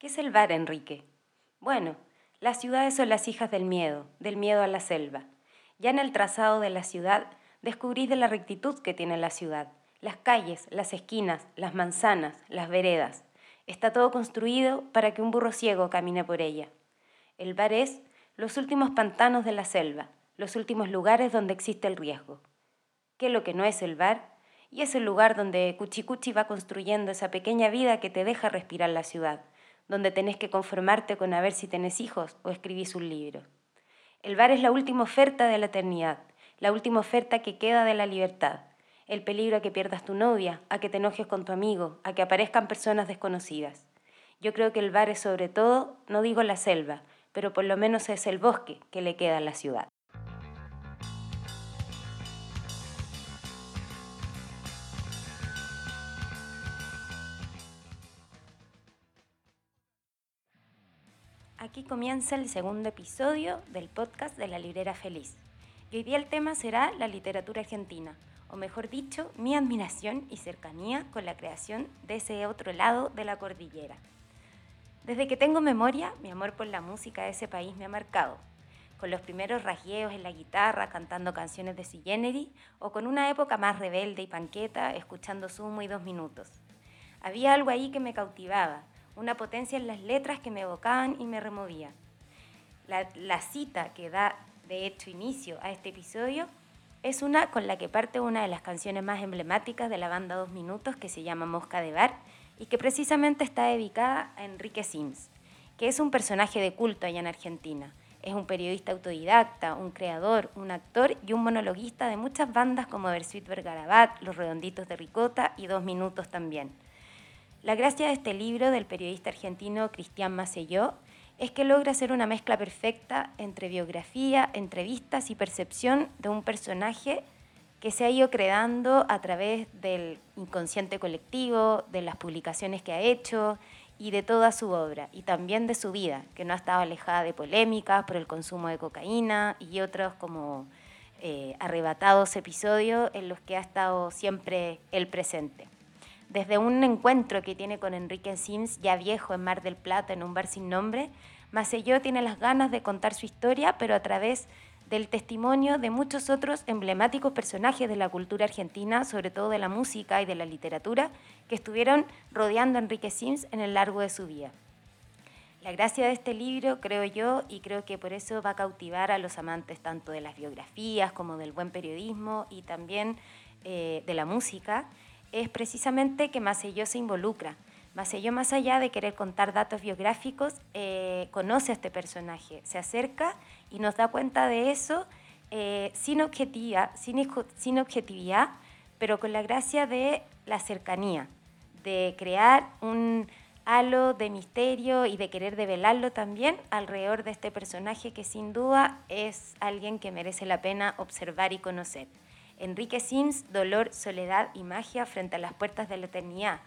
¿Qué es el bar, Enrique? Bueno, las ciudades son las hijas del miedo, del miedo a la selva. Ya en el trazado de la ciudad descubrís de la rectitud que tiene la ciudad. Las calles, las esquinas, las manzanas, las veredas. Está todo construido para que un burro ciego camine por ella. El bar es los últimos pantanos de la selva, los últimos lugares donde existe el riesgo. ¿Qué es lo que no es el bar? Y es el lugar donde Cuchicuchi va construyendo esa pequeña vida que te deja respirar la ciudad donde tenés que conformarte con a ver si tenés hijos o escribís un libro. El bar es la última oferta de la eternidad, la última oferta que queda de la libertad, el peligro a que pierdas tu novia, a que te enojes con tu amigo, a que aparezcan personas desconocidas. Yo creo que el bar es sobre todo, no digo la selva, pero por lo menos es el bosque que le queda a la ciudad. Aquí comienza el segundo episodio del podcast de la Librera Feliz. Y hoy día el tema será la literatura argentina, o mejor dicho, mi admiración y cercanía con la creación de ese otro lado de la cordillera. Desde que tengo memoria, mi amor por la música de ese país me ha marcado, con los primeros rasgueos en la guitarra cantando canciones de Sui o con una época más rebelde y panqueta escuchando Sumo y Dos Minutos. Había algo ahí que me cautivaba, una potencia en las letras que me evocaban y me removían. La, cita que da de hecho inicio a este episodio es una con la que parte una de las canciones más emblemáticas de la banda Dos Minutos que se llama Mosca de Bar y que precisamente está dedicada a Enrique Sims, que es un personaje de culto allá en Argentina. Es un periodista autodidacta, un creador, un actor y un monologuista de muchas bandas como Versuit Vergarabat, Los Redonditos de Ricota y Dos Minutos también. La gracia de este libro del periodista argentino Cristian Macelló es que logra hacer una mezcla perfecta entre biografía, entrevistas y percepción de un personaje que se ha ido creando a través del inconsciente colectivo, de las publicaciones que ha hecho y de toda su obra, y también de su vida, que no ha estado alejada de polémicas por el consumo de cocaína y otros como eh, arrebatados episodios en los que ha estado siempre el presente desde un encuentro que tiene con Enrique Sims, ya viejo en Mar del Plata, en un bar sin nombre, Macelló tiene las ganas de contar su historia, pero a través del testimonio de muchos otros emblemáticos personajes de la cultura argentina, sobre todo de la música y de la literatura, que estuvieron rodeando a Enrique Sims en el largo de su vida. La gracia de este libro, creo yo, y creo que por eso va a cautivar a los amantes tanto de las biografías como del buen periodismo y también eh, de la música, es precisamente que Macelló se involucra. Macelló, más allá de querer contar datos biográficos, eh, conoce a este personaje, se acerca y nos da cuenta de eso eh, sin, objetividad, sin, sin objetividad, pero con la gracia de la cercanía, de crear un halo de misterio y de querer develarlo también alrededor de este personaje que sin duda es alguien que merece la pena observar y conocer. Enrique Sims, Dolor, Soledad y Magia frente a las puertas de la eternidad,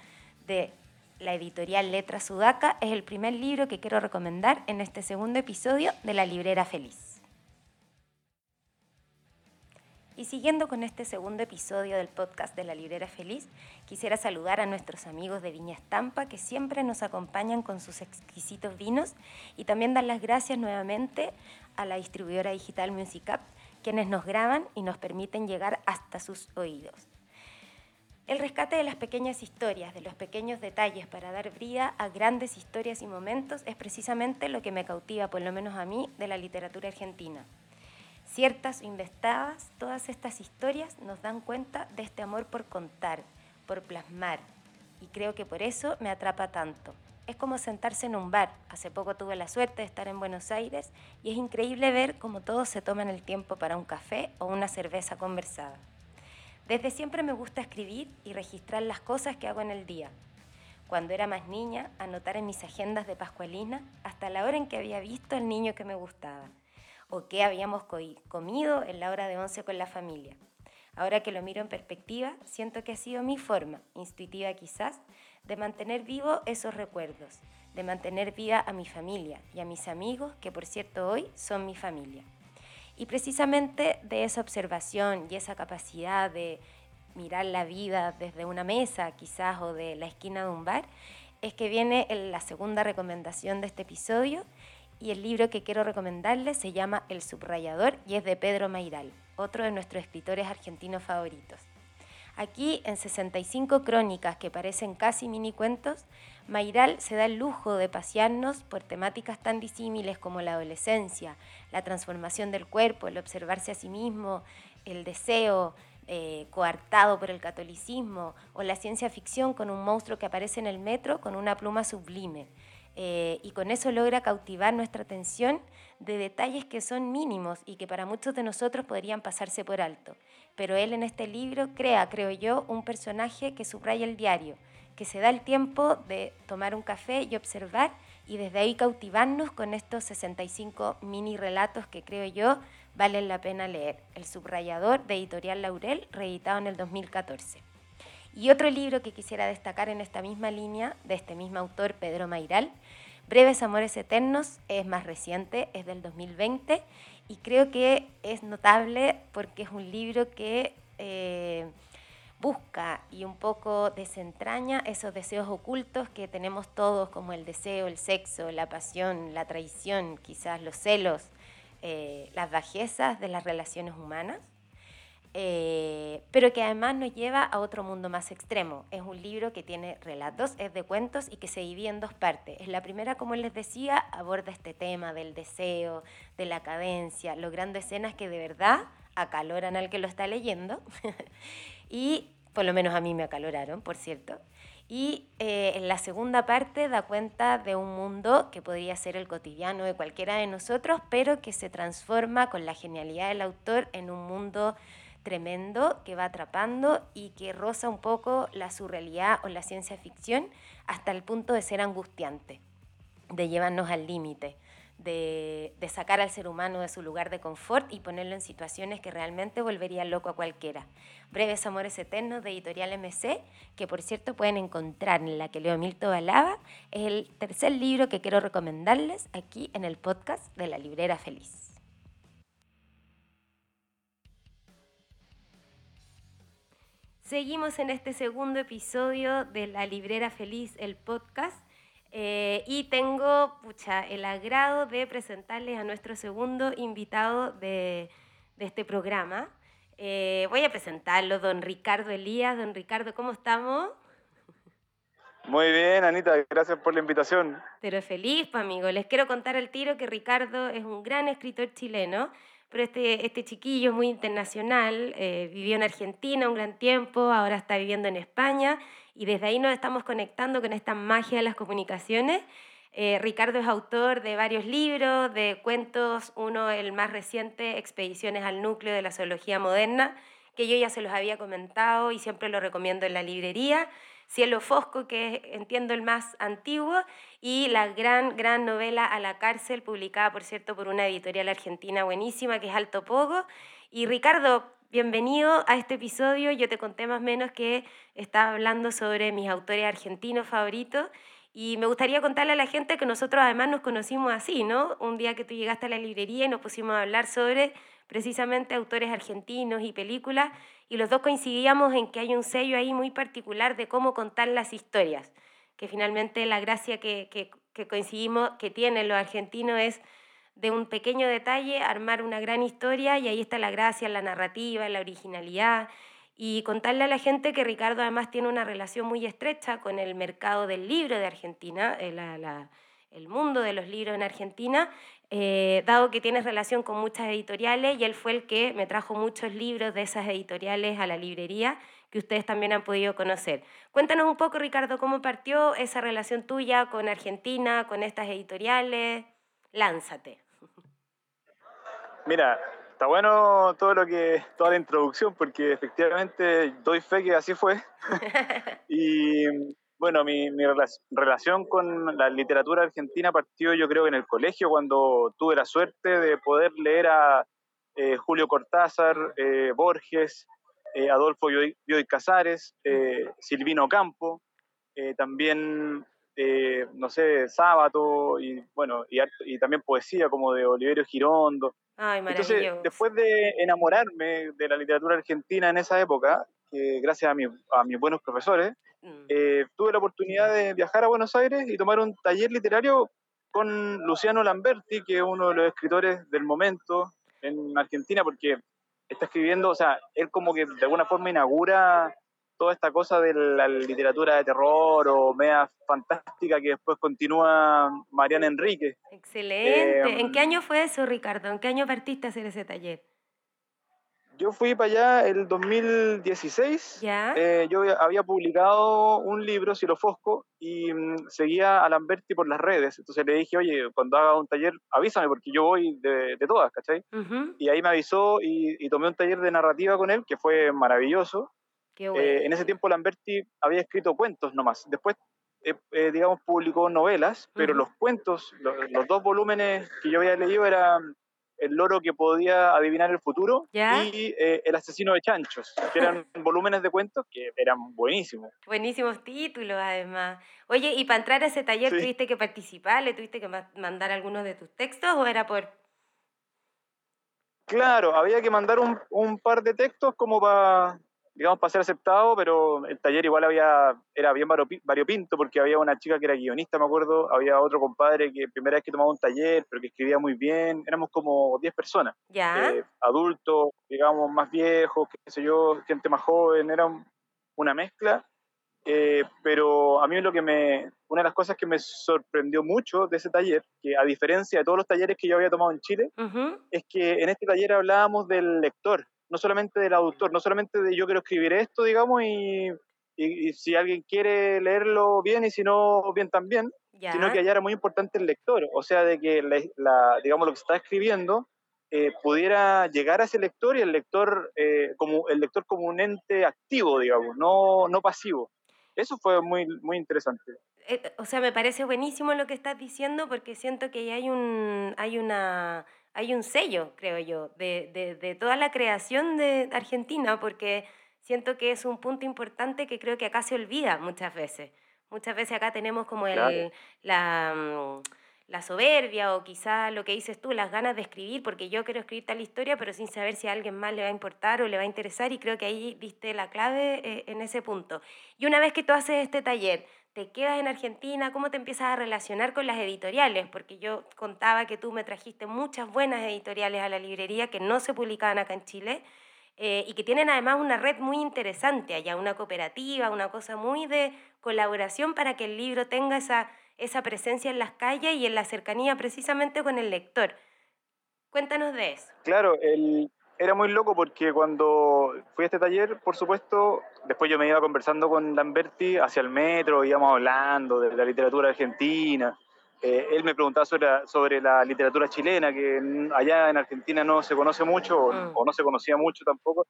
de la editorial Letra Sudaca, es el primer libro que quiero recomendar en este segundo episodio de La Librera Feliz. Y siguiendo con este segundo episodio del podcast de La Librera Feliz, quisiera saludar a nuestros amigos de Viña Estampa que siempre nos acompañan con sus exquisitos vinos y también dar las gracias nuevamente a la distribuidora digital Music quienes nos graban y nos permiten llegar hasta sus oídos. El rescate de las pequeñas historias, de los pequeños detalles para dar vida a grandes historias y momentos es precisamente lo que me cautiva, por lo menos a mí, de la literatura argentina. Ciertas o investadas, todas estas historias nos dan cuenta de este amor por contar, por plasmar, y creo que por eso me atrapa tanto es como sentarse en un bar. Hace poco tuve la suerte de estar en Buenos Aires y es increíble ver cómo todos se toman el tiempo para un café o una cerveza conversada. Desde siempre me gusta escribir y registrar las cosas que hago en el día. Cuando era más niña, anotar en mis agendas de Pascualina hasta la hora en que había visto al niño que me gustaba o qué habíamos comido en la hora de once con la familia. Ahora que lo miro en perspectiva, siento que ha sido mi forma, intuitiva quizás, de mantener vivo esos recuerdos, de mantener viva a mi familia y a mis amigos, que por cierto hoy son mi familia. Y precisamente de esa observación y esa capacidad de mirar la vida desde una mesa quizás o de la esquina de un bar, es que viene la segunda recomendación de este episodio y el libro que quiero recomendarles se llama El subrayador y es de Pedro Mairal, otro de nuestros escritores argentinos favoritos. Aquí, en 65 crónicas que parecen casi mini cuentos, Mairal se da el lujo de pasearnos por temáticas tan disímiles como la adolescencia, la transformación del cuerpo, el observarse a sí mismo, el deseo eh, coartado por el catolicismo o la ciencia ficción con un monstruo que aparece en el metro con una pluma sublime. Eh, y con eso logra cautivar nuestra atención de detalles que son mínimos y que para muchos de nosotros podrían pasarse por alto. Pero él en este libro crea, creo yo, un personaje que subraya el diario, que se da el tiempo de tomar un café y observar y desde ahí cautivarnos con estos 65 mini relatos que creo yo valen la pena leer. El subrayador de Editorial Laurel, reeditado en el 2014. Y otro libro que quisiera destacar en esta misma línea, de este mismo autor, Pedro Mairal, Breves Amores Eternos, es más reciente, es del 2020, y creo que es notable porque es un libro que eh, busca y un poco desentraña esos deseos ocultos que tenemos todos, como el deseo, el sexo, la pasión, la traición, quizás los celos, eh, las bajezas de las relaciones humanas. Eh, pero que además nos lleva a otro mundo más extremo. Es un libro que tiene relatos, es de cuentos y que se divide en dos partes. En la primera, como les decía, aborda este tema del deseo, de la cadencia, logrando escenas que de verdad acaloran al que lo está leyendo. y por lo menos a mí me acaloraron, por cierto. Y eh, en la segunda parte da cuenta de un mundo que podría ser el cotidiano de cualquiera de nosotros, pero que se transforma con la genialidad del autor en un mundo tremendo que va atrapando y que roza un poco la surrealidad o la ciencia ficción hasta el punto de ser angustiante, de llevarnos al límite, de, sacar al ser humano de su lugar de confort y ponerlo en situaciones que realmente volverían loco a cualquiera. Breves Amores Eternos de Editorial MC, que por cierto pueden encontrar en la que leo Milto Balaba, es el tercer libro que quiero recomendarles aquí en el podcast de La Librera Feliz. Seguimos en este segundo episodio de La Librera Feliz, el podcast. Eh, y tengo pucha, el agrado de presentarles a nuestro segundo invitado de, este programa. Eh, voy a presentarlo, don Ricardo Elías. Don Ricardo, ¿cómo estamos? Muy bien, Anita, gracias por la invitación. Pero feliz, pues, amigo. Les quiero contar al tiro que Ricardo es un gran escritor chileno pero este, este chiquillo es muy internacional, eh, vivió en Argentina un gran tiempo, ahora está viviendo en España y desde ahí nos estamos conectando con esta magia de las comunicaciones. Eh, Ricardo es autor de varios libros, de cuentos, uno el más reciente, Expediciones al Núcleo de la Zoología Moderna, que yo ya se los había comentado y siempre lo recomiendo en la librería. Cielo Fosco, que entiendo el más antiguo, y la gran, gran novela A la cárcel, publicada, por cierto, por una editorial argentina buenísima, que es Alto Pogo. Y Ricardo, bienvenido a este episodio. Yo te conté más o menos que estaba hablando sobre mis autores argentinos favoritos. Y me gustaría contarle a la gente que nosotros además nos conocimos así, ¿no? Un día que tú llegaste a la librería y nos pusimos a hablar sobre precisamente autores argentinos y películas, y los dos coincidíamos en que hay un sello ahí muy particular de cómo contar las historias, que finalmente la gracia que, que, coincidimos que tienen los argentinos es de un pequeño detalle armar una gran historia y ahí está la gracia, la narrativa, la originalidad y contarle a la gente que Ricardo además tiene una relación muy estrecha con el mercado del libro de Argentina, eh, el mundo de los libros en Argentina, eh, dado que tienes relación con muchas editoriales y él fue el que me trajo muchos libros de esas editoriales a la librería que ustedes también han podido conocer. Cuéntanos un poco, Ricardo, cómo partió esa relación tuya con Argentina, con estas editoriales. Lánzate. Mira, está bueno todo lo que toda la introducción porque efectivamente doy fe que así fue. y bueno, mi, relación con la literatura argentina partió yo creo en el colegio cuando tuve la suerte de poder leer a eh, Julio Cortázar, eh, Borges, eh, Adolfo Bioy Casares, Silvino Campo, también, no sé, Sábato y bueno, y, también poesía como de Oliverio Girondo. Ay, Entonces, después de enamorarme de la literatura argentina en esa época, gracias a, a mis buenos profesores. Eh, tuve la oportunidad de viajar a Buenos Aires y tomar un taller literario con Luciano Lamberti, que es uno de los escritores del momento en Argentina, porque está escribiendo, o sea, él como que de alguna forma inaugura toda esta cosa de la literatura de terror o media fantástica que después continúa Mariana Enrique. Excelente. ¿En qué año fue eso, Ricardo? ¿En qué año partiste a hacer ese taller? Yo fui para allá el 2016. ¿Ya? Eh, yo había publicado un libro, Cielo Fosco, y mm, seguía a Lamberti por las redes. Entonces le dije, oye, cuando haga un taller, avísame, porque yo voy de, todas, ¿cachai? Y ahí me avisó y, tomé un taller de narrativa con él, que fue maravilloso. Eh, en ese tiempo Lamberti había escrito cuentos nomás. Después, eh, eh, digamos, publicó novelas, pero los cuentos, los, dos volúmenes que yo había leído eran El loro que podía adivinar el futuro y El asesino de chanchos, que eran volúmenes de cuentos que eran buenísimos. Buenísimos títulos, además. Oye, ¿y para entrar a ese taller tuviste que participar? ¿Le tuviste que mandar algunos de tus textos o era por Claro, había que mandar un, un par de textos como para digamos, para ser aceptado, pero el taller igual había, era bien variopinto porque había una chica que era guionista, me acuerdo, había otro compadre que primera vez que tomaba un taller, pero que escribía muy bien, éramos como 10 personas, ¿Ya? Eh, adultos, digamos, más viejos, qué sé yo, gente más joven, era una mezcla, eh, pero a mí lo que me, una de las cosas que me sorprendió mucho de ese taller, que a diferencia de todos los talleres que yo había tomado en Chile, es que en este taller hablábamos del lector, no solamente del autor, no solamente de yo quiero escribir esto, digamos, y, si alguien quiere leerlo bien y si no, bien también, sino que allá era muy importante el lector, o sea, de que, la, digamos, lo que se está escribiendo eh, pudiera llegar a ese lector y el lector, eh, como, el lector como un ente activo, digamos, no, no pasivo. Eso fue muy, muy interesante. Eh, o sea, me parece buenísimo lo que estás diciendo porque siento que hay, un, hay una hay un sello, creo yo, de, de, toda la creación de Argentina, porque siento que es un punto importante que creo que acá se olvida muchas veces. Muchas veces acá tenemos como el, la, mm, la, soberbia o quizá lo que dices tú, las ganas de escribir, porque yo quiero escribir tal historia, pero sin saber si a alguien más le va a importar o le va a interesar, y creo que ahí viste la clave eh, en ese punto. Y una vez que tú haces este taller, te quedas en Argentina, cómo te empiezas a relacionar con las editoriales, porque yo contaba que tú me trajiste muchas buenas editoriales a la librería que no se publicaban acá en Chile eh, y que tienen además una red muy interesante allá, una cooperativa, una cosa muy de colaboración para que el libro tenga esa, esa presencia en las calles y en la cercanía precisamente con el lector. Cuéntanos de eso. Claro, el, era muy loco porque cuando fui a este taller, por supuesto, después yo me iba conversando con Lamberti hacia el metro, íbamos hablando de la literatura argentina. Eh, él me preguntaba sobre la, sobre la, literatura chilena, que allá en Argentina no se conoce mucho mm. o, no se conocía mucho tampoco.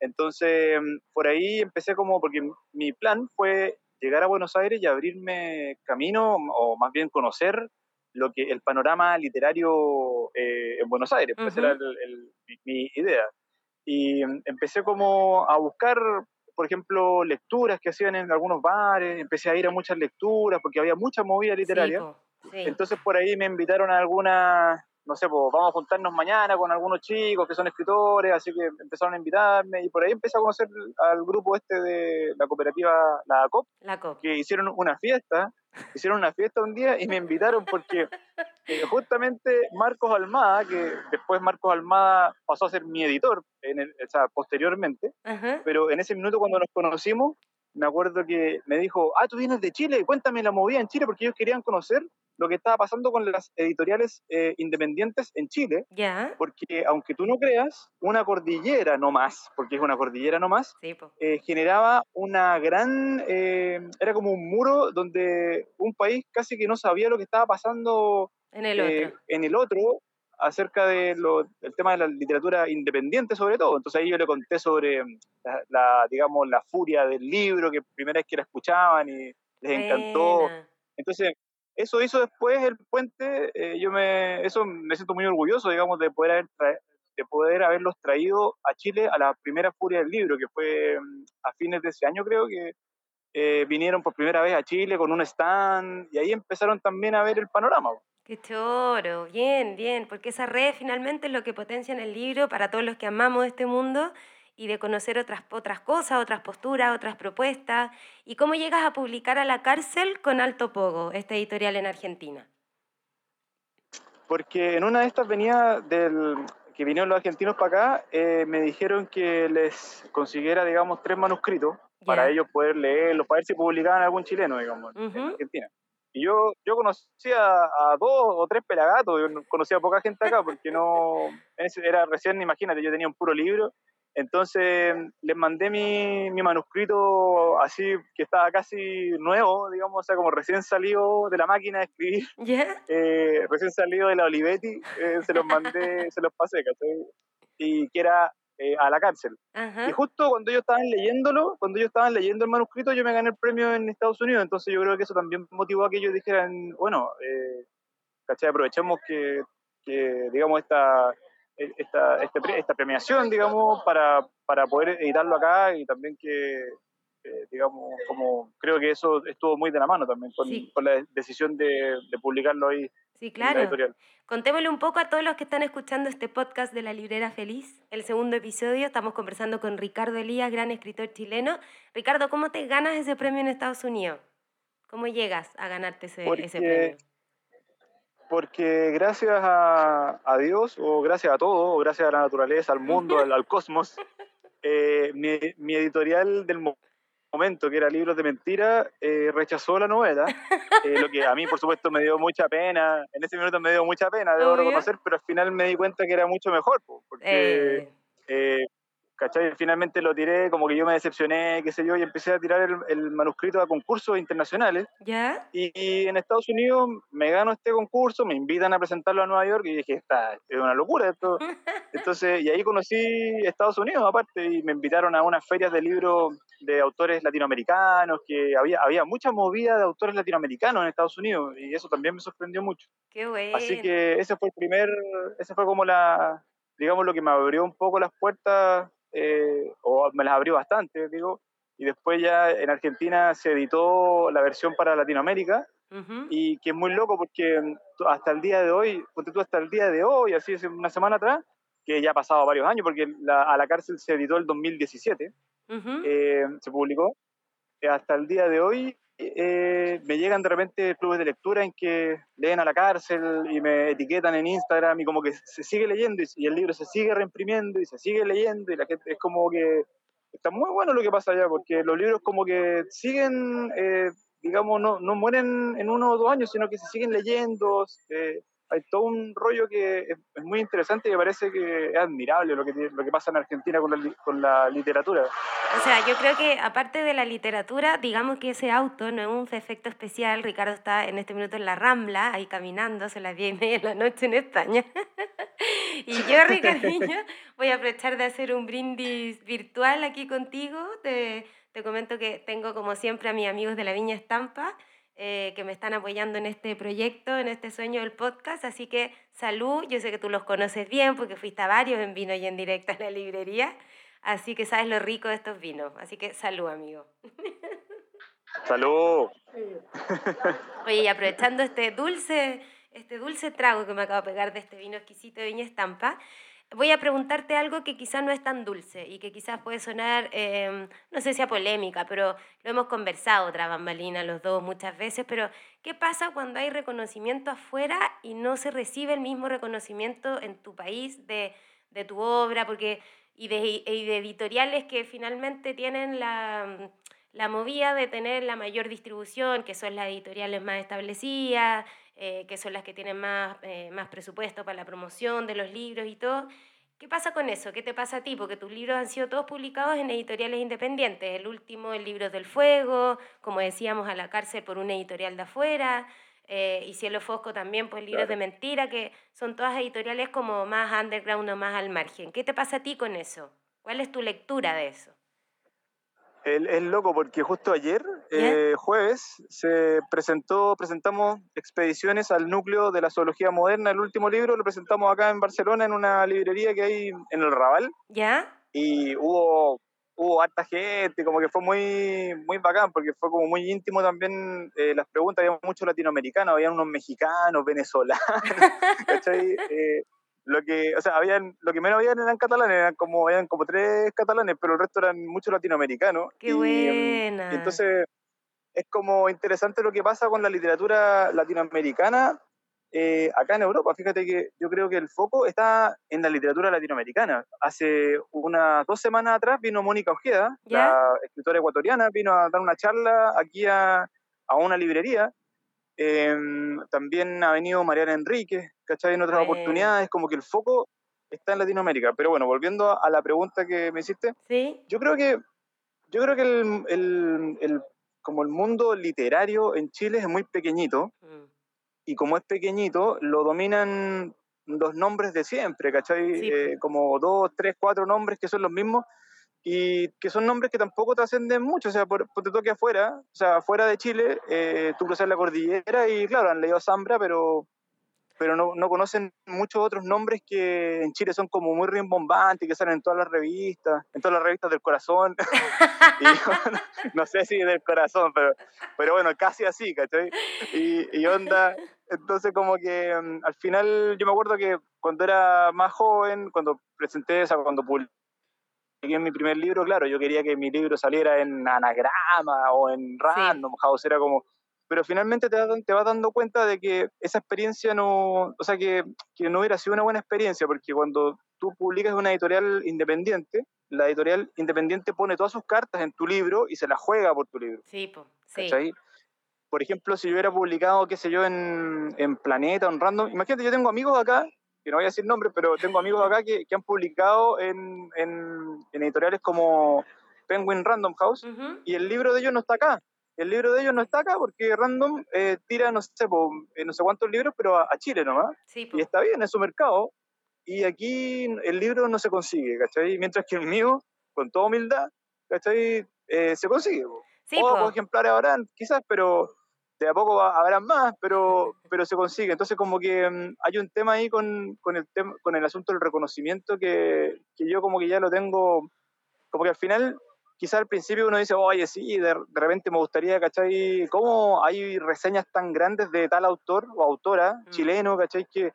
Entonces, por ahí empecé como, porque mi plan fue llegar a Buenos Aires y abrirme camino, o más bien conocer lo que el panorama literario eh, en Buenos Aires, pues era mi, idea. Y mm, empecé como a buscar, por ejemplo, lecturas que hacían en algunos bares, empecé a ir a muchas lecturas porque había mucha movida literaria. Entonces por ahí me invitaron a algunas no sé, pues vamos a juntarnos mañana con algunos chicos que son escritores, así que empezaron a invitarme y por ahí empecé a conocer al grupo este de la cooperativa, la COP, la COP. que hicieron una fiesta, hicieron una fiesta un día y me invitaron porque eh, justamente Marcos Almada, que después Marcos Almada pasó a ser mi editor, en el, o sea, posteriormente, pero en ese minuto cuando nos conocimos, me acuerdo que me dijo, ah, tú vienes de Chile, cuéntame la movida en Chile, porque ellos querían conocer lo que estaba pasando con las editoriales eh, independientes en Chile. Porque aunque tú no creas, una cordillera no más, porque es una cordillera no más, eh, generaba una gran, eh, era como un muro donde un país casi que no sabía lo que estaba pasando en el otro, en el otro acerca del tema de la literatura independiente sobre todo. Entonces ahí yo le conté sobre la, digamos, la furia del libro, que primera vez que la escuchaban y les encantó. Entonces, eso hizo después el puente, eh, yo me, eso me siento muy orgulloso, digamos, de poder, haber de poder haberlos traído a Chile a la primera furia del libro, que fue mm, a fines de ese año creo que eh, vinieron por primera vez a Chile con un stand y ahí empezaron también a ver el panorama. Qué choro, bien, bien, porque esa red finalmente es lo que potencia en el libro para todos los que amamos este mundo y de conocer otras, otras cosas, otras posturas, otras propuestas. ¿Y cómo llegas a publicar a la cárcel con Alto Pogo, este editorial en Argentina? Porque en una de estas venía del que vinieron los argentinos para acá, eh, me dijeron que les consiguiera, digamos, tres manuscritos para ellos poder leerlos, para ver si publicaban algún chileno, digamos, en Argentina. Y yo, yo conocía a dos o tres pelagatos, yo conocía a poca gente acá, porque no, era recién, imagínate, yo tenía un puro libro, entonces les mandé mi, mi manuscrito así, que estaba casi nuevo, digamos, o sea, como recién salido de la máquina de escribir, eh, recién salido de la Olivetti, eh, se los mandé, se los pasé, ¿cachai? Y que era eh, a la cárcel. Y justo cuando ellos estaban leyéndolo, cuando ellos estaban leyendo el manuscrito, yo me gané el premio en Estados Unidos, entonces yo creo que eso también motivó a que ellos dijeran, bueno, eh, ¿cachai? Aprovechemos que, que digamos, esta, esta, este esta, premiación, digamos, para, para poder editarlo acá y también que, eh, digamos, como creo que eso estuvo muy de la mano también con, con la decisión de, de publicarlo ahí Sí, claro. Contémosle un poco a todos los que están escuchando este podcast de La Librera Feliz. El segundo episodio estamos conversando con Ricardo Elías, gran escritor chileno. Ricardo, ¿cómo te ganas ese premio en Estados Unidos? ¿Cómo llegas a ganarte ese, ese premio? Porque gracias a, a, Dios, o gracias a todo, o gracias a la naturaleza, al mundo, al, cosmos, eh, mi, mi, editorial del momento, que era Libros de Mentira, eh, rechazó la novela, eh, lo que a mí, por supuesto, me dio mucha pena, en ese minuto me dio mucha pena, debo reconocer, pero al final me di cuenta que era mucho mejor, porque eh. ¿Cachai? Finalmente lo tiré, como que yo me decepcioné, qué sé yo, y empecé a tirar el, manuscrito a concursos internacionales. ¿Ya? Y, en Estados Unidos me gano este concurso, me invitan a presentarlo a Nueva York y dije, esta es una locura esto. Entonces, y ahí conocí Estados Unidos aparte y me invitaron a unas ferias de libros de autores latinoamericanos, que había, había mucha movida de autores latinoamericanos en Estados Unidos y eso también me sorprendió mucho. Qué bueno. Así que ese fue el primer, ese fue como la, digamos, lo que me abrió un poco las puertas eh, o me las abrió bastante, digo, y después ya en Argentina se editó la versión para Latinoamérica, y que es muy loco porque hasta el día de hoy, porque tú hasta el día de hoy, así es una semana atrás, que ya ha pasado varios años, porque a la cárcel se editó el 2017, eh, se publicó, hasta el día de hoy eh, me llegan de repente clubes de lectura en que leen a la cárcel y me etiquetan en Instagram y como que se sigue leyendo y, el libro se sigue reimprimiendo y se sigue leyendo y la gente es como que está muy bueno lo que pasa allá porque los libros como que siguen, eh, digamos, no, no mueren en uno o dos años, sino que se siguen leyendo. Eh, hay todo un rollo que es, muy interesante y me parece que es admirable lo que, lo que pasa en Argentina con la, con la literatura. O sea, yo creo que aparte de la literatura, digamos que ese auto no es un efecto especial. Ricardo está en este minuto en la Rambla, ahí caminando, se las 10 y media de la noche en España. y yo, Ricardinho, voy a aprovechar de hacer un brindis virtual aquí contigo. Te, te comento que tengo, como siempre, a mis amigos de la Viña Estampa eh, que me están apoyando en este proyecto, en este sueño del podcast. Así que salud, yo sé que tú los conoces bien porque fuiste a varios en vino y en directo en la librería. Así que sabes lo rico de estos vinos. Así que salud, amigo. Salud. Oye, y aprovechando este dulce, este dulce trago que me acabo de pegar de este vino exquisito de Viña Estampa, voy a preguntarte algo que quizás no es tan dulce y que quizás puede sonar, em, no sé si a polémica, pero lo hemos conversado otra bambalina los dos muchas veces, pero ¿qué pasa cuando hay reconocimiento afuera y no se recibe el mismo reconocimiento en tu país de, de tu obra? Porque, y, de, y de editoriales que finalmente tienen la, la movida de tener la mayor distribución, que son las editoriales más establecidas, eh, que son las que tienen más, eh, más presupuesto para la promoción de los libros y todo. ¿Qué pasa con eso? ¿Qué te pasa a ti? Porque tus libros han sido todos publicados en editoriales independientes. El último, El Libro del Fuego, como decíamos, a la cárcel por una editorial de afuera. Eh, y Cielo Fosco también, pues Libros de Mentira, que son todas editoriales como más underground o más al margen. ¿Qué te pasa a ti con eso? ¿Cuál es tu lectura de eso? Es loco porque justo ayer, eh, jueves, se presentó, presentamos expediciones al núcleo de la zoología moderna, el último libro lo presentamos acá en Barcelona en una librería que hay en el Raval. ¿Ya? Y hubo, hubo harta gente, como que fue muy, muy bacán porque fue como muy íntimo también eh, las preguntas, había muchos latinoamericanos, había unos mexicanos, venezolanos, ¿cachai? Eh, lo que, o sea, habían, lo que menos habían eran catalanes, eran como, eran como tres catalanes, pero el resto eran muchos latinoamericanos. ¡Qué y, buena! y entonces es como interesante lo que pasa con la literatura latinoamericana eh, acá en Europa. Fíjate que yo creo que el foco está en la literatura latinoamericana. Hace unas dos semanas atrás vino Mónica Ojeda, ¿Ya? la escritora ecuatoriana, vino a dar una charla aquí a, a una librería. Eh, también ha venido Mariana Enrique, ¿cachai? En otras Bueno. oportunidades, como que el foco está en Latinoamérica. Pero bueno, volviendo a la pregunta que me hiciste, ¿Sí? yo creo que, yo creo que el, el- el- como el mundo literario en Chile es muy pequeñito, Mm. y como es pequeñito, lo dominan los nombres de siempre, ¿cachai? Sí. Eh, como dos, tres, cuatro nombres que son los mismos y que son nombres que tampoco trascenden mucho, o sea, por, por te toque afuera, o sea, fuera de Chile, eh, tú cruzas la cordillera y claro, han leído Zambra, pero pero no, no conocen muchos otros nombres que en Chile son como muy rimbombantes, que salen en todas las revistas, en todas las revistas del corazón. y, no sé si del corazón, pero, pero bueno, casi así, ¿cachai? Y, y onda, entonces como que mm, al final yo me acuerdo que cuando era más joven, cuando presenté, o sea, cuando publiqué mi primer libro, claro, yo quería que mi libro saliera en anagrama o en random house, era como... Pero finalmente te, vas- te vas dando cuenta de que esa experiencia no, o sea, que, que no hubiera sido una buena experiencia, porque cuando tú publicas una editorial independiente, la editorial independiente pone todas sus cartas en tu libro y se las juega por tu libro. Sí, po. Sí. ¿cachai? Por ejemplo, si yo hubiera publicado, qué sé yo, en, en Planeta en Random, imagínate, yo tengo amigos acá, que no voy a decir nombres, pero tengo amigos acá que, que han publicado en, en- en editoriales como Penguin Random House Ujú. y el libro de ellos no está acá. El libro de ellos no está acá porque Random eh, tira, no sé, po, eh, no sé cuántos libros, pero a, a Chile nomás. Sí. Y está bien, es su mercado. Y aquí el libro no se consigue, ¿cachai? Mientras que el mío, con toda humildad, ¿cachai? Eh, se consigue. po. Sí, Pocos po. ejemplares habrán, quizás, pero de a poco habrán más, pero, pero se consigue. Entonces, como que mm, hay un tema ahí con, con, el, tema, con el asunto del reconocimiento que, que yo como que ya lo tengo, como que al final, quizás al principio uno dice, oye, sí, de, de repente me gustaría, ¿cachai? ¿Cómo hay reseñas tan grandes de tal autor o autora Mm. chileno, ¿cachai? Que,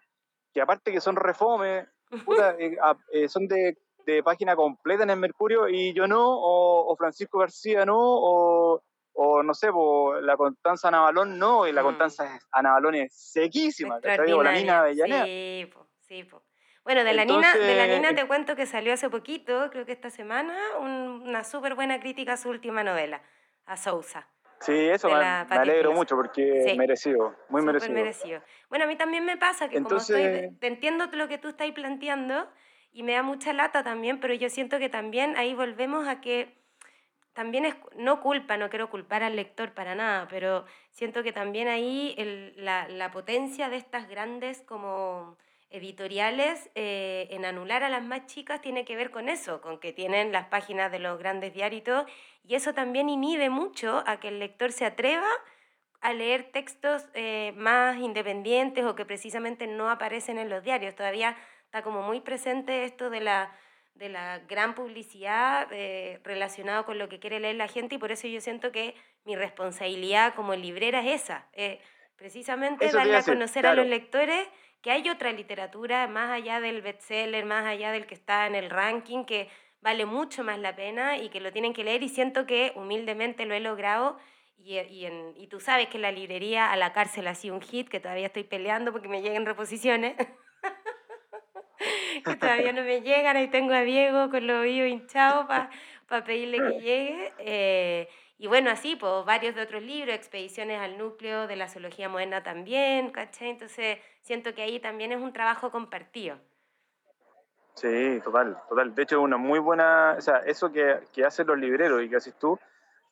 que aparte que son refome, puta, eh, eh, son de, de página completa en el Mercurio y yo no, o, o Francisco García no, o, o no sé, po, la Constanza Navalón no, y la Mm. Constanza Navalón es sequísima, ¿cachai? O la Nina. Avellaneda. Sí, po, sí, po. Bueno, de la, Nina, de la Entonces- Nina te cuento que salió hace poquito, creo que esta semana, un- una súper buena crítica a su última novela, a Sousa. Sí, eso me, me alegro mucho porque Sí. merecido, muy merecido. merecido. Bueno, a mí también me pasa que como estoy, Entonces- te entiendo lo que tú estás planteando y me da mucha lata también, pero yo siento que también ahí volvemos a que también es, no culpa, no quiero culpar al lector para nada, pero siento que también ahí la, la potencia de estas grandes como editoriales eh, en anular a las más chicas tiene que ver con eso, con que tienen las páginas de los grandes diarios y eso también inhibe mucho a que el lector se atreva a leer textos eh, más independientes o que precisamente no aparecen en los diarios. Todavía está como muy presente esto de la, de la gran publicidad eh, relacionado con lo que quiere leer la gente y por eso yo siento que mi responsabilidad como librera es esa, eh, precisamente Eso darle a conocer a los lectores que hay otra literatura más allá del bestseller, más allá del que está en el ranking, que vale mucho más la pena y que lo tienen que leer y siento que humildemente lo he logrado y, y, en- y tú sabes que en la librería a la cárcel ha sido un hit, que todavía estoy peleando porque me lleguen reposiciones. que todavía no me llegan, ahí tengo a Diego con los oídos hinchados para pedirle que llegue. eh, y bueno, así, pues varios de otros libros, Expediciones al Núcleo de la Zoología Moderna también, ¿cachai? Entonces siento que ahí también es un trabajo compartido. Sí, total, total. De hecho, una muy buena, o sea, eso que, que hacen los libreros y que haces tú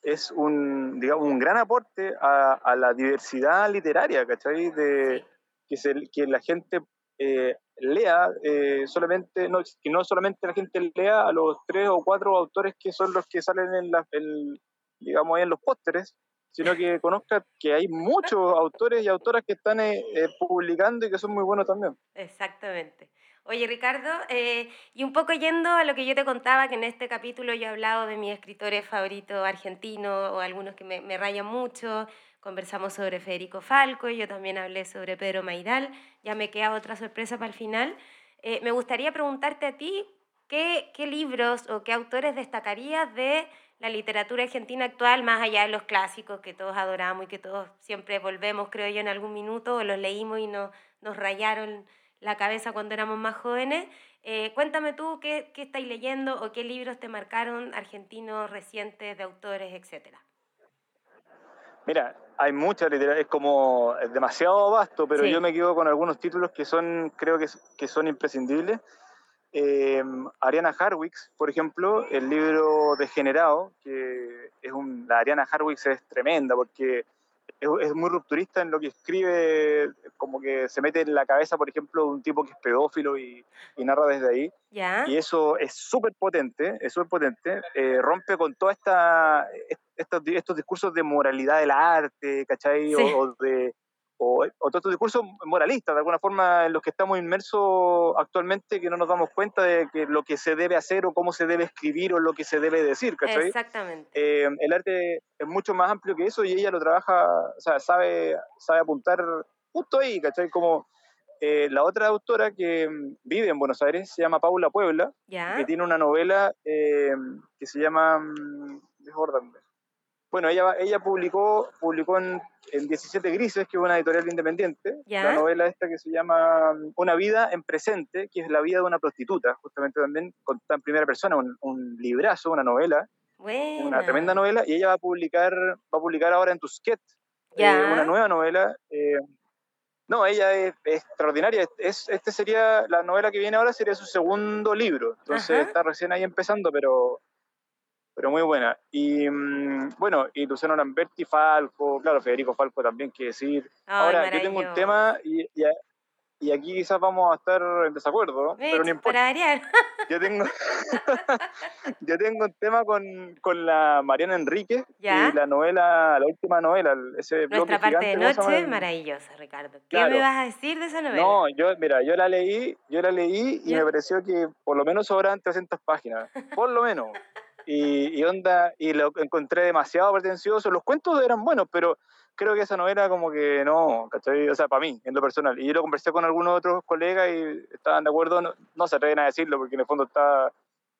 es un, digamos, un gran aporte a, a la diversidad literaria, ¿cachai? De, Sí. que, se, que la gente eh, lea eh, solamente, no, que no solamente la gente lea a los tres o cuatro autores que son los que salen en, la, en, digamos, en los pósteres, sino que conozca que hay muchos autores y autoras que están eh, eh, publicando y que son muy buenos también. Exactamente. Oye, Ricardo, eh, y un poco yendo a lo que yo te contaba, que en este capítulo yo he hablado de mis escritores favoritos argentinos o algunos que me, me rayan mucho. Conversamos sobre Federico Falco, yo también hablé sobre Pedro Maidal, ya me queda otra sorpresa para el final. Eh, me gustaría preguntarte a ti, ¿qué, ¿qué libros o qué autores destacarías de la literatura argentina actual, más allá de los clásicos que todos adoramos y que todos siempre volvemos, creo yo, en algún minuto, o los leímos y no, nos rayaron la cabeza cuando éramos más jóvenes. Eh, cuéntame tú qué, qué estáis leyendo o qué libros te marcaron argentinos recientes de autores, etcétera. Mira, hay mucha literatura, es como es demasiado vasto, pero yo me quedo con algunos títulos que son, creo que, que son imprescindibles. Eh, Ariana Harwicks, por ejemplo, el libro Degenerado, que es un, la Ariana Harwicks es tremenda porque es, muy rupturista en lo que escribe, como que se mete en la cabeza, por ejemplo, de un tipo que es pedófilo y, narra desde ahí. Y eso es súper potente, es súper potente, eh, rompe con toda esta, estos, estos discursos de moralidad del arte, ¿cachai? o, de o, o todos estos discursos moralistas, de alguna forma, en los que estamos inmersos actualmente, que no nos damos cuenta de que lo que se debe hacer o cómo se debe escribir o lo que se debe decir, ¿cachai? Exactamente. Eh, el arte es mucho más amplio que eso y ella lo trabaja, o sea, sabe, sabe apuntar justo ahí, ¿cachai? Como eh, la otra autora que vive en Buenos Aires se llama Paula Puebla, que tiene una novela eh, que se llama... Mm, bueno, ella, ella publicó, publicó en, 17 Grises, que es una editorial independiente, la novela esta que se llama mm, Una vida en presente, que es la vida de una prostituta, justamente también contada en primera persona, un, librazo, una novela, una tremenda novela, y ella va a publicar, va a publicar ahora en Tusquet eh, una nueva novela. Eh, no, ella es, extraordinaria. Es, este sería, la novela que viene ahora sería su segundo libro. Entonces está recién ahí empezando, pero pero muy buena. Y mm, bueno, y Luciano Lamberti, Falco, claro, Federico Falco también, que decir. Ahora, yo tengo un tema y, y, aquí quizás vamos a estar en desacuerdo, pero no importa. Yo tengo, yo tengo un tema con, con la Mariana Enrique y la novela, la última novela, ese Nuestra parte de noche es maravillosa, Ricardo. ¿Qué me vas a decir de esa novela? No, yo, mira, yo la leí, yo la leí y me pareció que por lo menos sobran 300 páginas, por lo menos. Y, onda, y lo encontré demasiado pretencioso. Los cuentos eran buenos, pero creo que esa novela como que no, ¿cachai? O sea, para mí, en lo personal. Y yo lo conversé con algunos otros colegas y estaban de acuerdo, no, se atreven a decirlo porque en el fondo está,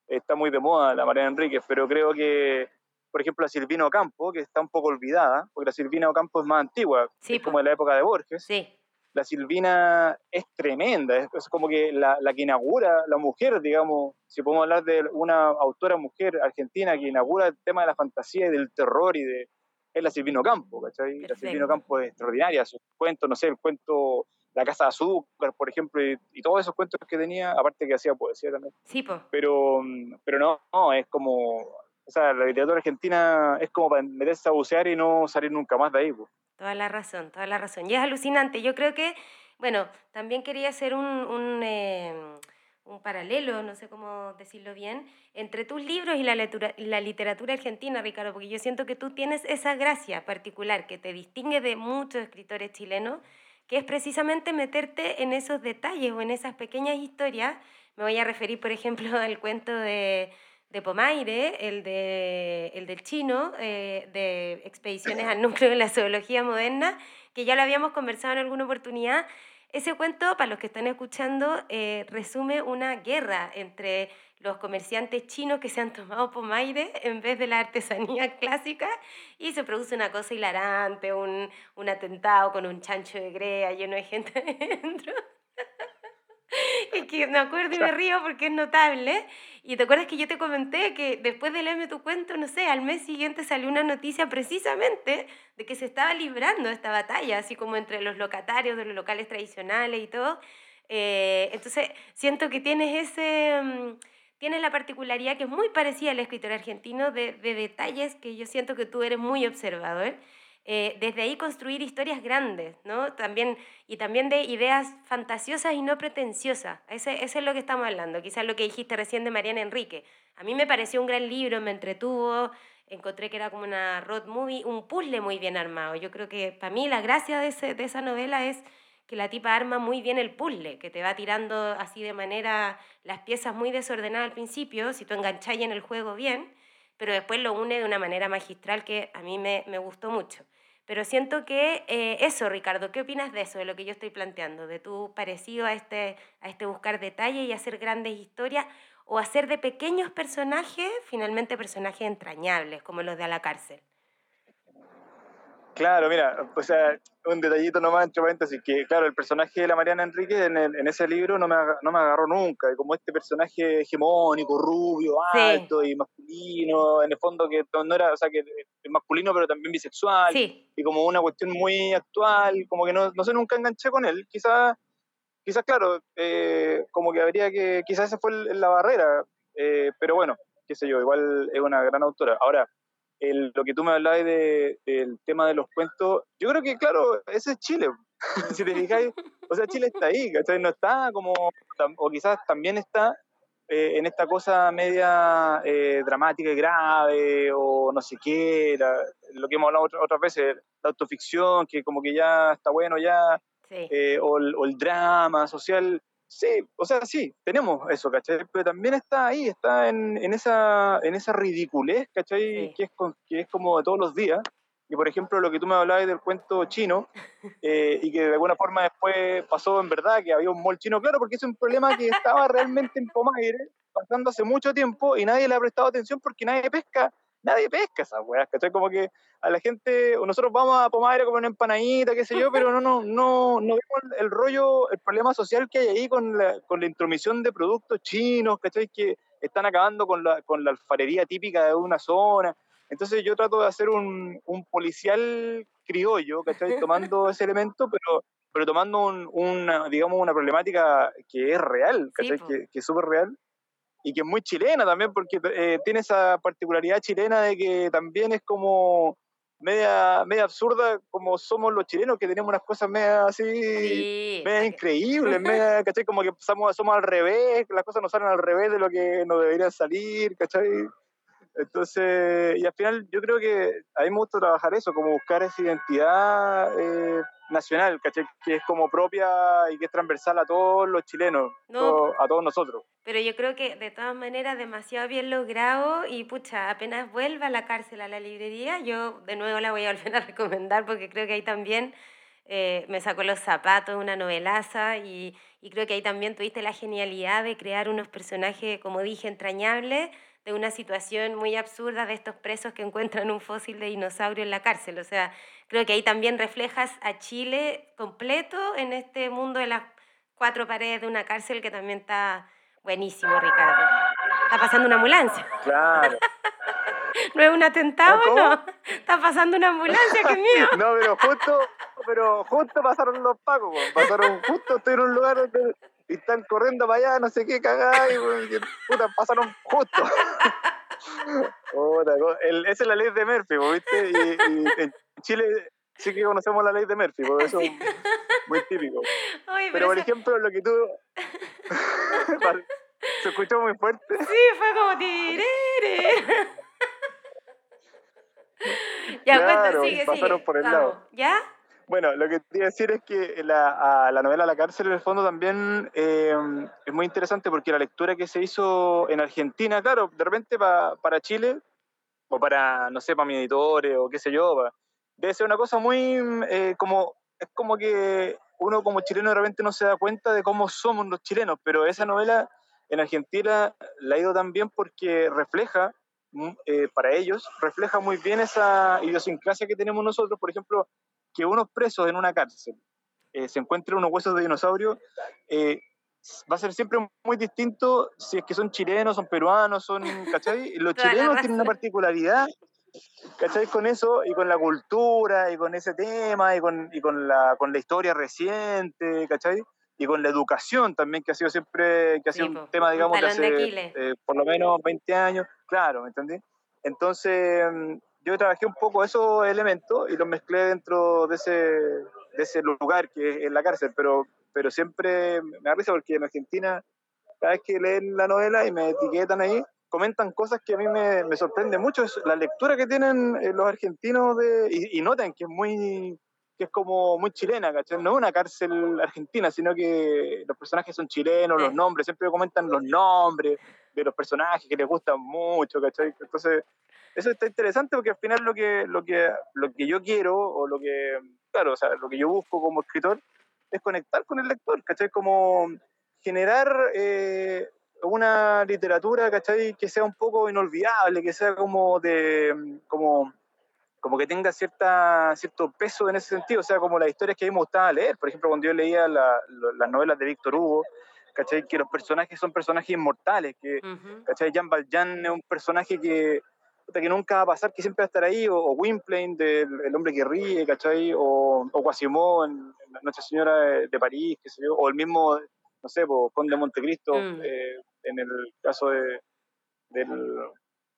está muy de moda la María Enríquez, pero creo que, por ejemplo, la Silvina Ocampo, que está un poco olvidada, porque la Silvina Ocampo es más antigua, es como de la época de Borges. Sí la Silvina es tremenda, es, como que la, la, que inaugura, la mujer, digamos, si podemos hablar de una autora mujer argentina que inaugura el tema de la fantasía y del terror y de... Es la Silvino Campo, ¿cachai? La Silvino Campo es extraordinaria, sus cuentos, no sé, el cuento La Casa de Azúcar, por ejemplo, y, todos esos cuentos que tenía, aparte que hacía poesía también. Sí, pues. Pero, pero no, no, es como... O sea, la literatura argentina es como para meterse a bucear y no salir nunca más de ahí, pues. Toda la razón, toda la razón. Y es alucinante. Yo creo que, bueno, también quería hacer un, un, em, un paralelo, no sé cómo decirlo bien, entre tus libros y la, la literatura argentina, Ricardo, porque yo siento que tú tienes esa gracia particular que te distingue de muchos escritores chilenos, que es precisamente meterte en esos detalles o en esas pequeñas historias. Me voy a referir, por ejemplo, al cuento de de Pomaire, el, de, el del chino, eh, de expediciones al núcleo de la zoología moderna, que ya lo habíamos conversado en alguna oportunidad. Ese cuento, para los que están escuchando, eh, resume una guerra entre los comerciantes chinos que se han tomado pomaire en vez de la artesanía clásica y se produce una cosa hilarante, un, un atentado con un chancho de grea lleno de gente dentro. y que me acuerdo y me río porque es notable. Y te acuerdas que yo te comenté que después de leerme tu cuento, no sé, al mes siguiente salió una noticia precisamente de que se estaba librando esta batalla, así como entre los locatarios de los locales tradicionales y todo. Eh, entonces, siento que tienes ese... Mm, tienes la particularidad que es muy parecida al escritor argentino de, de detalles que yo siento que tú eres muy observador. Eh, desde ahí construir historias grandes, ¿no? También, y también de ideas fantasiosas y no pretenciosas. Ese, ese es lo que estamos hablando, quizás lo que dijiste recién de Mariana Enrique. A mí me pareció un gran libro, me entretuvo, encontré que era como una road movie, un puzzle muy bien armado. Yo creo que para mí la gracia de, ese, de esa novela es que la tipa arma muy bien el puzzle, que te va tirando así de manera las piezas muy desordenadas al principio, si tú enganchas en el juego bien, pero después lo une de una manera magistral que a mí me, me gustó mucho. Pero siento que eh, eso, Ricardo, ¿qué opinas de eso, de lo que yo estoy planteando? De tu parecido a este, a este buscar detalle y hacer grandes historias o hacer de pequeños personajes finalmente personajes entrañables, como los de a la cárcel. Claro, mira, o sea, un detallito nomás entre paréntesis, que claro, el personaje de la Mariana Enrique en, en ese libro no me, no me agarró nunca, como este personaje hegemónico, rubio, alto y masculino, en el fondo que no era, o sea, que es masculino pero también bisexual, y como una cuestión muy actual, como que no, no sé, nunca enganché con él, quizás, quizás claro, eh, como que habría que, quizás esa fue la barrera, eh, pero bueno, qué sé yo, igual es una gran autora. Ahora, lo que tú me hablabas de, del tema de los cuentos, yo creo que, claro, ese es Chile. si te fijáis, o sea, Chile está ahí, ¿cachai? No está como, o quizás también está eh, en esta cosa media eh, dramática y grave, o no sé qué, lo que hemos hablado otras, veces, la autoficción, que como que ya está bueno ya, eh, o, o, el drama social. Sí, o sea, sí, tenemos eso, ¿cachai? Pero también está ahí, está en, en esa, en esa ridiculez, ¿cachai? Que, es, que es como de todos los días. Y por ejemplo, lo que tú me hablabas del cuento chino, eh, y que de alguna forma después pasó en verdad que había un mall chino, claro, porque es un problema que estaba realmente en Pomaire, pasando hace mucho tiempo, y nadie le ha prestado atención porque nadie pesca nadie pesca esas weas, ¿cachai? Como que a la gente, o nosotros vamos a Pomadre a comer una empanadita, qué sé yo, pero no, no, no, no vemos el rollo, el problema social que hay ahí con la, con la intromisión de productos chinos, ¿cachai? Que están acabando con la, con la alfarería típica de una zona. Entonces yo trato de hacer un, un policial criollo, ¿cachai? Tomando ese elemento, pero, pero tomando un, una, digamos, una problemática que es real, ¿cachai? que, que es súper real y que es muy chilena también, porque eh, tiene esa particularidad chilena de que también es como media, media absurda como somos los chilenos, que tenemos unas cosas media así, media increíbles, media, ¿cachai? Como que somos, somos al revés, las cosas no salen al revés de lo que nos deberían salir, ¿cachai? Entonces, y al final yo creo que a mí me gusta trabajar eso, como buscar esa identidad eh, nacional, ¿cachai? Que es como propia y que es transversal a todos los chilenos, a todos nosotros. Pero yo creo que de todas maneras demasiado bien logrado y pucha, apenas vuelva a la cárcel, a la librería, yo de nuevo la voy a volver a recomendar porque creo que ahí también eh, me sacó los zapatos, una novelaza y, y creo que ahí también tuviste la genialidad de crear unos personajes, como dije, entrañables de una situación muy absurda de estos presos que encuentran un fósil de dinosaurio en la cárcel. O sea, creo que ahí también reflejas a Chile completo en este mundo de las cuatro paredes de una cárcel que también está buenísimo, Ricardo. Está pasando una ambulancia. Claro. ¿No es un atentado? No. Está pasando una ambulancia, qué mío. No, pero justo, pero justo pasaron los pacos, pasaron justo, estoy en un lugar donde y están corriendo para allá, no sé qué, cagada, y, puta, pasaron justo. esa es la ley de Murphy, ¿viste? Y, en Chile sí que conocemos la ley de Murphy, porque eso es muy típico. pero, por ejemplo, lo que tú... ¿Se escuchó muy fuerte? Sí, fue como tirere. ya, claro, sigue, pasaron por el lado. ¿Ya? Bueno, lo que te iba a decir es que la, la novela La cárcel, en el fondo, también eh, es muy interesante porque la lectura que se hizo en Argentina, claro, de repente para Chile, o para, no sé, para mi editor o qué sé yo, debe ser una cosa muy eh, como, es como que uno como chileno de repente no se da cuenta de cómo somos los chilenos, pero esa novela en Argentina la ha ido también porque refleja, mm, eh, para ellos, refleja muy bien esa idiosincrasia que tenemos nosotros, por ejemplo, que unos presos en una cárcel eh, se encuentren unos huesos de dinosaurio, eh, va a ser siempre muy distinto si es que son chilenos, son peruanos, son, ¿cachai? Los chilenos tienen una particularidad, ¿cachai? Con eso y con la cultura y con ese tema y con, y con, la, con la historia reciente, ¿cachai? Y con la educación también, que ha sido siempre, que ha sido un tema, digamos, de hace eh, por lo menos 20 años, claro, ¿me entendí? Entonces, mm, yo trabajé un poco esos elementos y los mezclé dentro de ese, de ese lugar que es la cárcel, pero, pero siempre me da risa porque en Argentina, cada vez que leen la novela y me etiquetan ahí, comentan cosas que a mí me, me sorprende mucho, es la lectura que tienen eh, los argentinos de, y, notan que es muy que es como muy chilena, ¿cachai? No es una cárcel argentina, sino que los personajes son chilenos, los nombres, siempre comentan los nombres de los personajes que les gustan mucho, ¿cachai? Entonces, eso está interesante porque al final lo que, lo que, lo que yo quiero o lo que, claro, o sea, lo que yo busco como escritor es conectar con el lector, ¿cachai? Como generar eh, una literatura, ¿cachai? Que sea un poco inolvidable, que sea como de, como, como que tenga cierta, cierto peso en ese sentido, o sea, como las historias que a mí me gustaba leer, por ejemplo, cuando yo leía las novelas de Víctor Hugo, ¿cachai? Que los personajes son personajes inmortales, que, ¿cachai? Jean Valjean es un personaje que, que nunca va a pasar, que siempre va a estar ahí, o, o Gwynplaine, del El hombre que ríe, ¿cachai? O, o Quasimodo en, Nuestra Señora de, París, qué sé yo, o el mismo, no sé, pues, Conde Montecristo, mm. eh, en el caso de, del...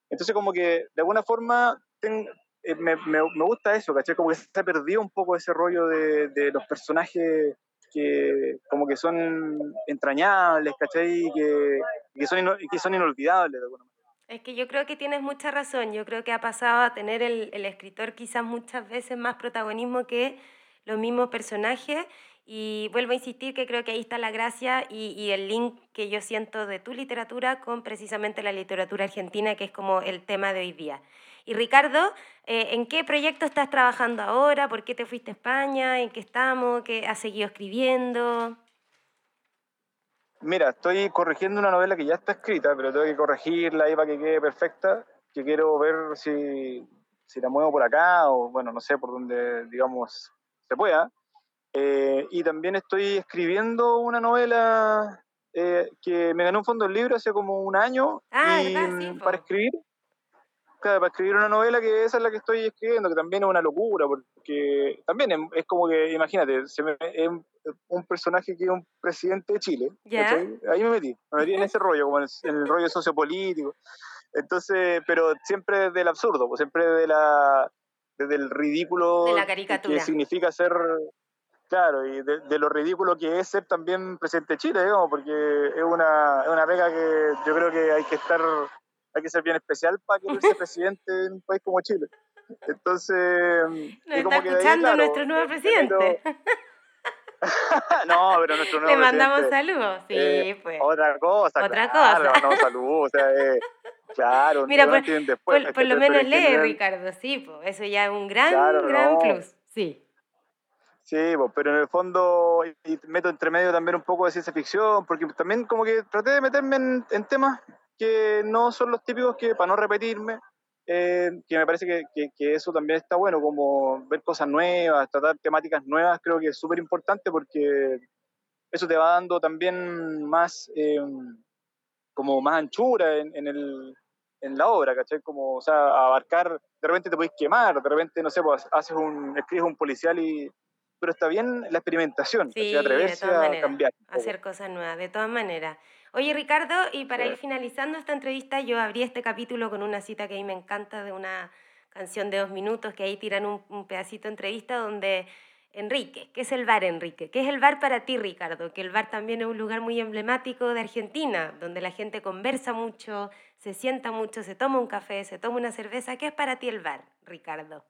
Entonces como que de alguna forma eh, me, me, me, gusta eso, ¿cachai? Como que se ha perdido un poco ese rollo de, de los personajes que como que son entrañables, ¿cachai? Que, que, son, que son inolvidables de alguna manera. Es que yo creo que tienes mucha razón. Yo creo que ha pasado a tener el, el escritor quizás muchas veces más protagonismo que los mismos personajes. Y vuelvo a insistir que creo que ahí está la gracia y, y, el link que yo siento de tu literatura con precisamente la literatura argentina, que es como el tema de hoy día. Y Ricardo, eh, ¿en qué proyecto estás trabajando ahora? ¿Por qué te fuiste a España? ¿En qué estamos? ¿Qué has seguido escribiendo? Mira, estoy corrigiendo una novela que ya está escrita, pero tengo que corregirla ahí para que quede perfecta, que quiero ver si, si la muevo por acá o, bueno, no sé, por donde, digamos, se pueda. Eh, y también estoy escribiendo una novela eh, que me ganó un fondo del libro hace como un año ah, y, para escribir para escribir una novela que esa es la que estoy escribiendo, que también es una locura, porque también es, como que, imagínate, se me, es un personaje que es un presidente de Chile, ahí me metí, me metí en ese rollo, como en el, rollo sociopolítico. Entonces, pero siempre desde el absurdo, pues siempre desde, la, desde el ridículo de la caricatura. que significa ser, claro, y de, lo ridículo que es ser también presidente de Chile, digamos, porque es una, es una pega que yo creo que hay que estar hay que ser bien especial para que ser presidente en un país como Chile. Entonces. Nos está escuchando nuestro nuevo presidente. no, pero nuestro nuevo Le mandamos saludos, sí, eh, pues. Otra cosa. Otra cosa. Le mandamos saludos, o sea, eh, claro. Mira, por, después, por, lo menos lee, Ricardo, sí, pues, eso ya es un gran, gran plus, sí. Sí, pues, pero en el fondo y meto entre medio también un poco de ciencia ficción, porque también como que traté de meterme en, en temas que no son los típicos que, para no repetirme, eh, que me parece que, que, eso también está bueno, como ver cosas nuevas, tratar temáticas nuevas, creo que es súper importante porque eso te va dando también más, eh, como más anchura en, en, el, en la obra, ¿cachai? Como, o sea, abarcar, de repente te puedes quemar, de repente, no sé, pues haces un, escribes un policial y... Pero está bien la experimentación, sí, atreverse a cambiar. Hacer cosas nuevas, de todas maneras. Oye, Ricardo, y para ir finalizando esta entrevista, yo abrí este capítulo con una cita que a mí me encanta de una canción de dos minutos, que ahí tiran un, pedacito de entrevista donde Enrique, ¿qué es el bar, Enrique? ¿Qué es el bar para ti, Ricardo? Que el bar también es un lugar muy emblemático de Argentina, donde la gente conversa mucho, se sienta mucho, se toma un café, se toma una cerveza. ¿Qué es para ti el bar, Ricardo?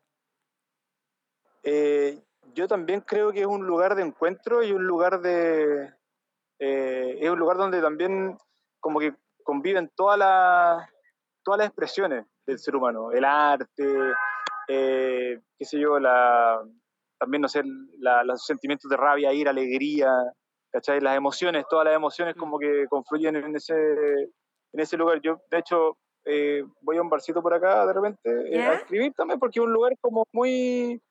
Eh, yo también creo que es un lugar de encuentro y un lugar de, eh, es un lugar donde también como que conviven todas las todas las expresiones del ser humano, el arte, eh, qué sé yo, la, también, no sé, los sentimientos de rabia, ira, alegría, ¿cachai? Las emociones, todas las emociones mm. como que confluyen en ese, en ese lugar. Yo, de hecho, eh, voy a un barcito por acá de repente a escribir también porque es un lugar como muy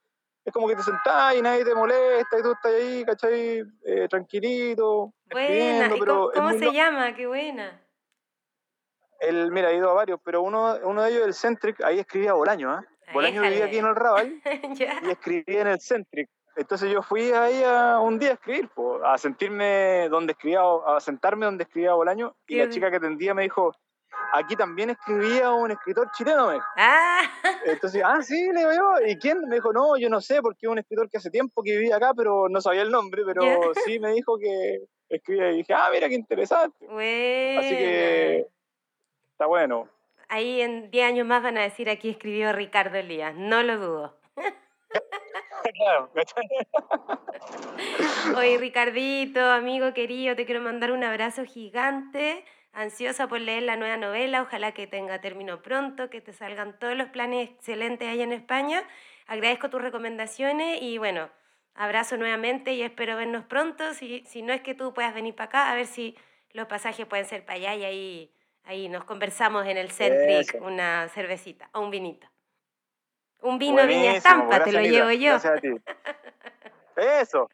es como que te sentás y nadie te molesta y tú estás ahí, ¿cachai? Eh, tranquilito. Buena, cómo, se llama? Qué buena. El, mira, he ido a varios, pero uno, uno de ellos, el Centric, ahí escribía Bolaño, ¿eh? Bolaño vivía aquí en el Raval y escribía en el Centric. Entonces yo fui ahí a, un día a escribir, a sentirme donde escribía, a sentarme donde escribía Bolaño, y la chica que atendía me dijo, aquí también escribía un escritor chileno, me Ah. Entonces, ah, sí, le digo yo. ¿Y quién? Me dijo, no, yo no sé, porque es un escritor que hace tiempo que vivía acá, pero no sabía el nombre, pero sí me dijo que escribía y dije, ah, mira qué interesante. Así que está bueno. Ahí en 10 años más van a decir aquí escribió Ricardo Elías, no lo dudo. Oye, Ricardito, amigo querido, te quiero mandar un abrazo gigante Ansiosa por leer la nueva novela, ojalá que tenga término pronto, que te salgan todos los planes excelentes ahí en España. Agradezco tus recomendaciones y bueno, abrazo nuevamente y espero vernos pronto. Si, si no es que tú puedas venir para acá, a ver si los pasajes pueden ser para allá y ahí, ahí nos conversamos en el Centric una cervecita o un vinito. Un vino Viña Estampa, te lo llevo yo. Eso.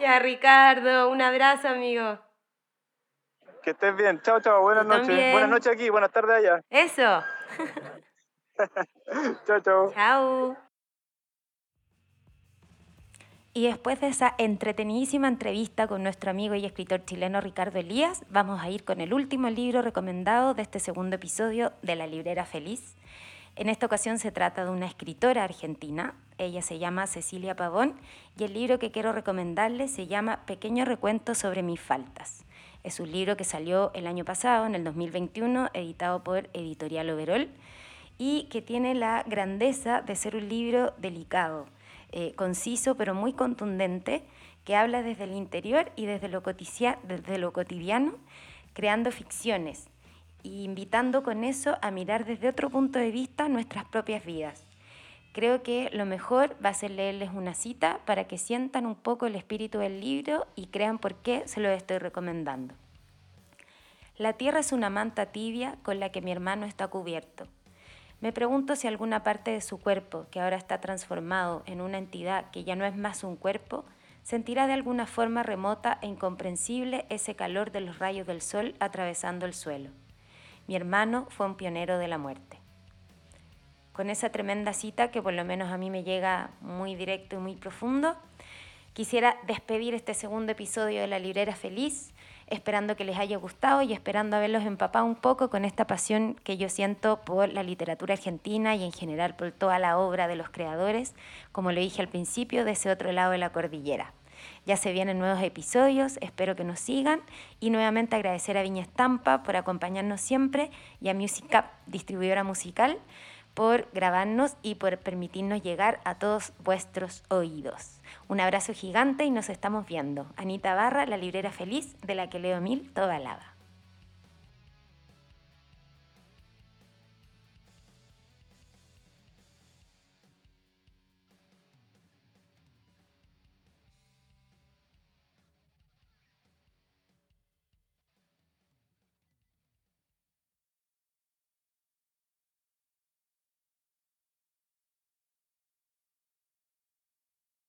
ya, Ricardo, un abrazo, amigo. Que estés bien. Chao, chao. Buenas noches. Buenas noches aquí, buenas tardes allá. Eso. chao, chao. Chao. Y después de esa entretenidísima entrevista con nuestro amigo y escritor chileno Ricardo Elías, vamos a ir con el último libro recomendado de este segundo episodio de La Librera Feliz. En esta ocasión se trata de una escritora argentina, ella se llama Cecilia Pavón y el libro que quiero recomendarle se llama Pequeño recuento sobre mis faltas. Es un libro que salió el año pasado, en el 2021, editado por Editorial Overol y que tiene la grandeza de ser un libro delicado eh, conciso pero muy contundente, que habla desde el interior y desde lo, desde lo cotidiano, creando ficciones e invitando con eso a mirar desde otro punto de vista nuestras propias vidas. Creo que lo mejor va a ser leerles una cita para que sientan un poco el espíritu del libro y crean por qué se lo estoy recomendando. La tierra es una manta tibia con la que mi hermano está cubierto. Me pregunto si alguna parte de su cuerpo, que ahora está transformado en una entidad que ya no es más un cuerpo, sentirá de alguna forma remota e incomprensible ese calor de los rayos del sol atravesando el suelo. Mi hermano fue un pionero de la muerte. Con esa tremenda cita, que por lo menos a mí me llega muy directo y muy profundo, quisiera despedir este segundo episodio de La Librera Feliz esperando que les haya gustado y esperando haberlos empapado un poco con esta pasión que yo siento por la literatura argentina y en general por toda la obra de los creadores, como lo dije al principio, de ese otro lado de la cordillera. Ya se vienen nuevos episodios, espero que nos sigan y nuevamente agradecer a Viña Estampa por acompañarnos siempre y a Music distribuidora musical, por grabarnos y por permitirnos llegar a todos vuestros oídos. Un abrazo gigante y nos estamos viendo. Anita Barra, la librera feliz de la que leo mil toda lava.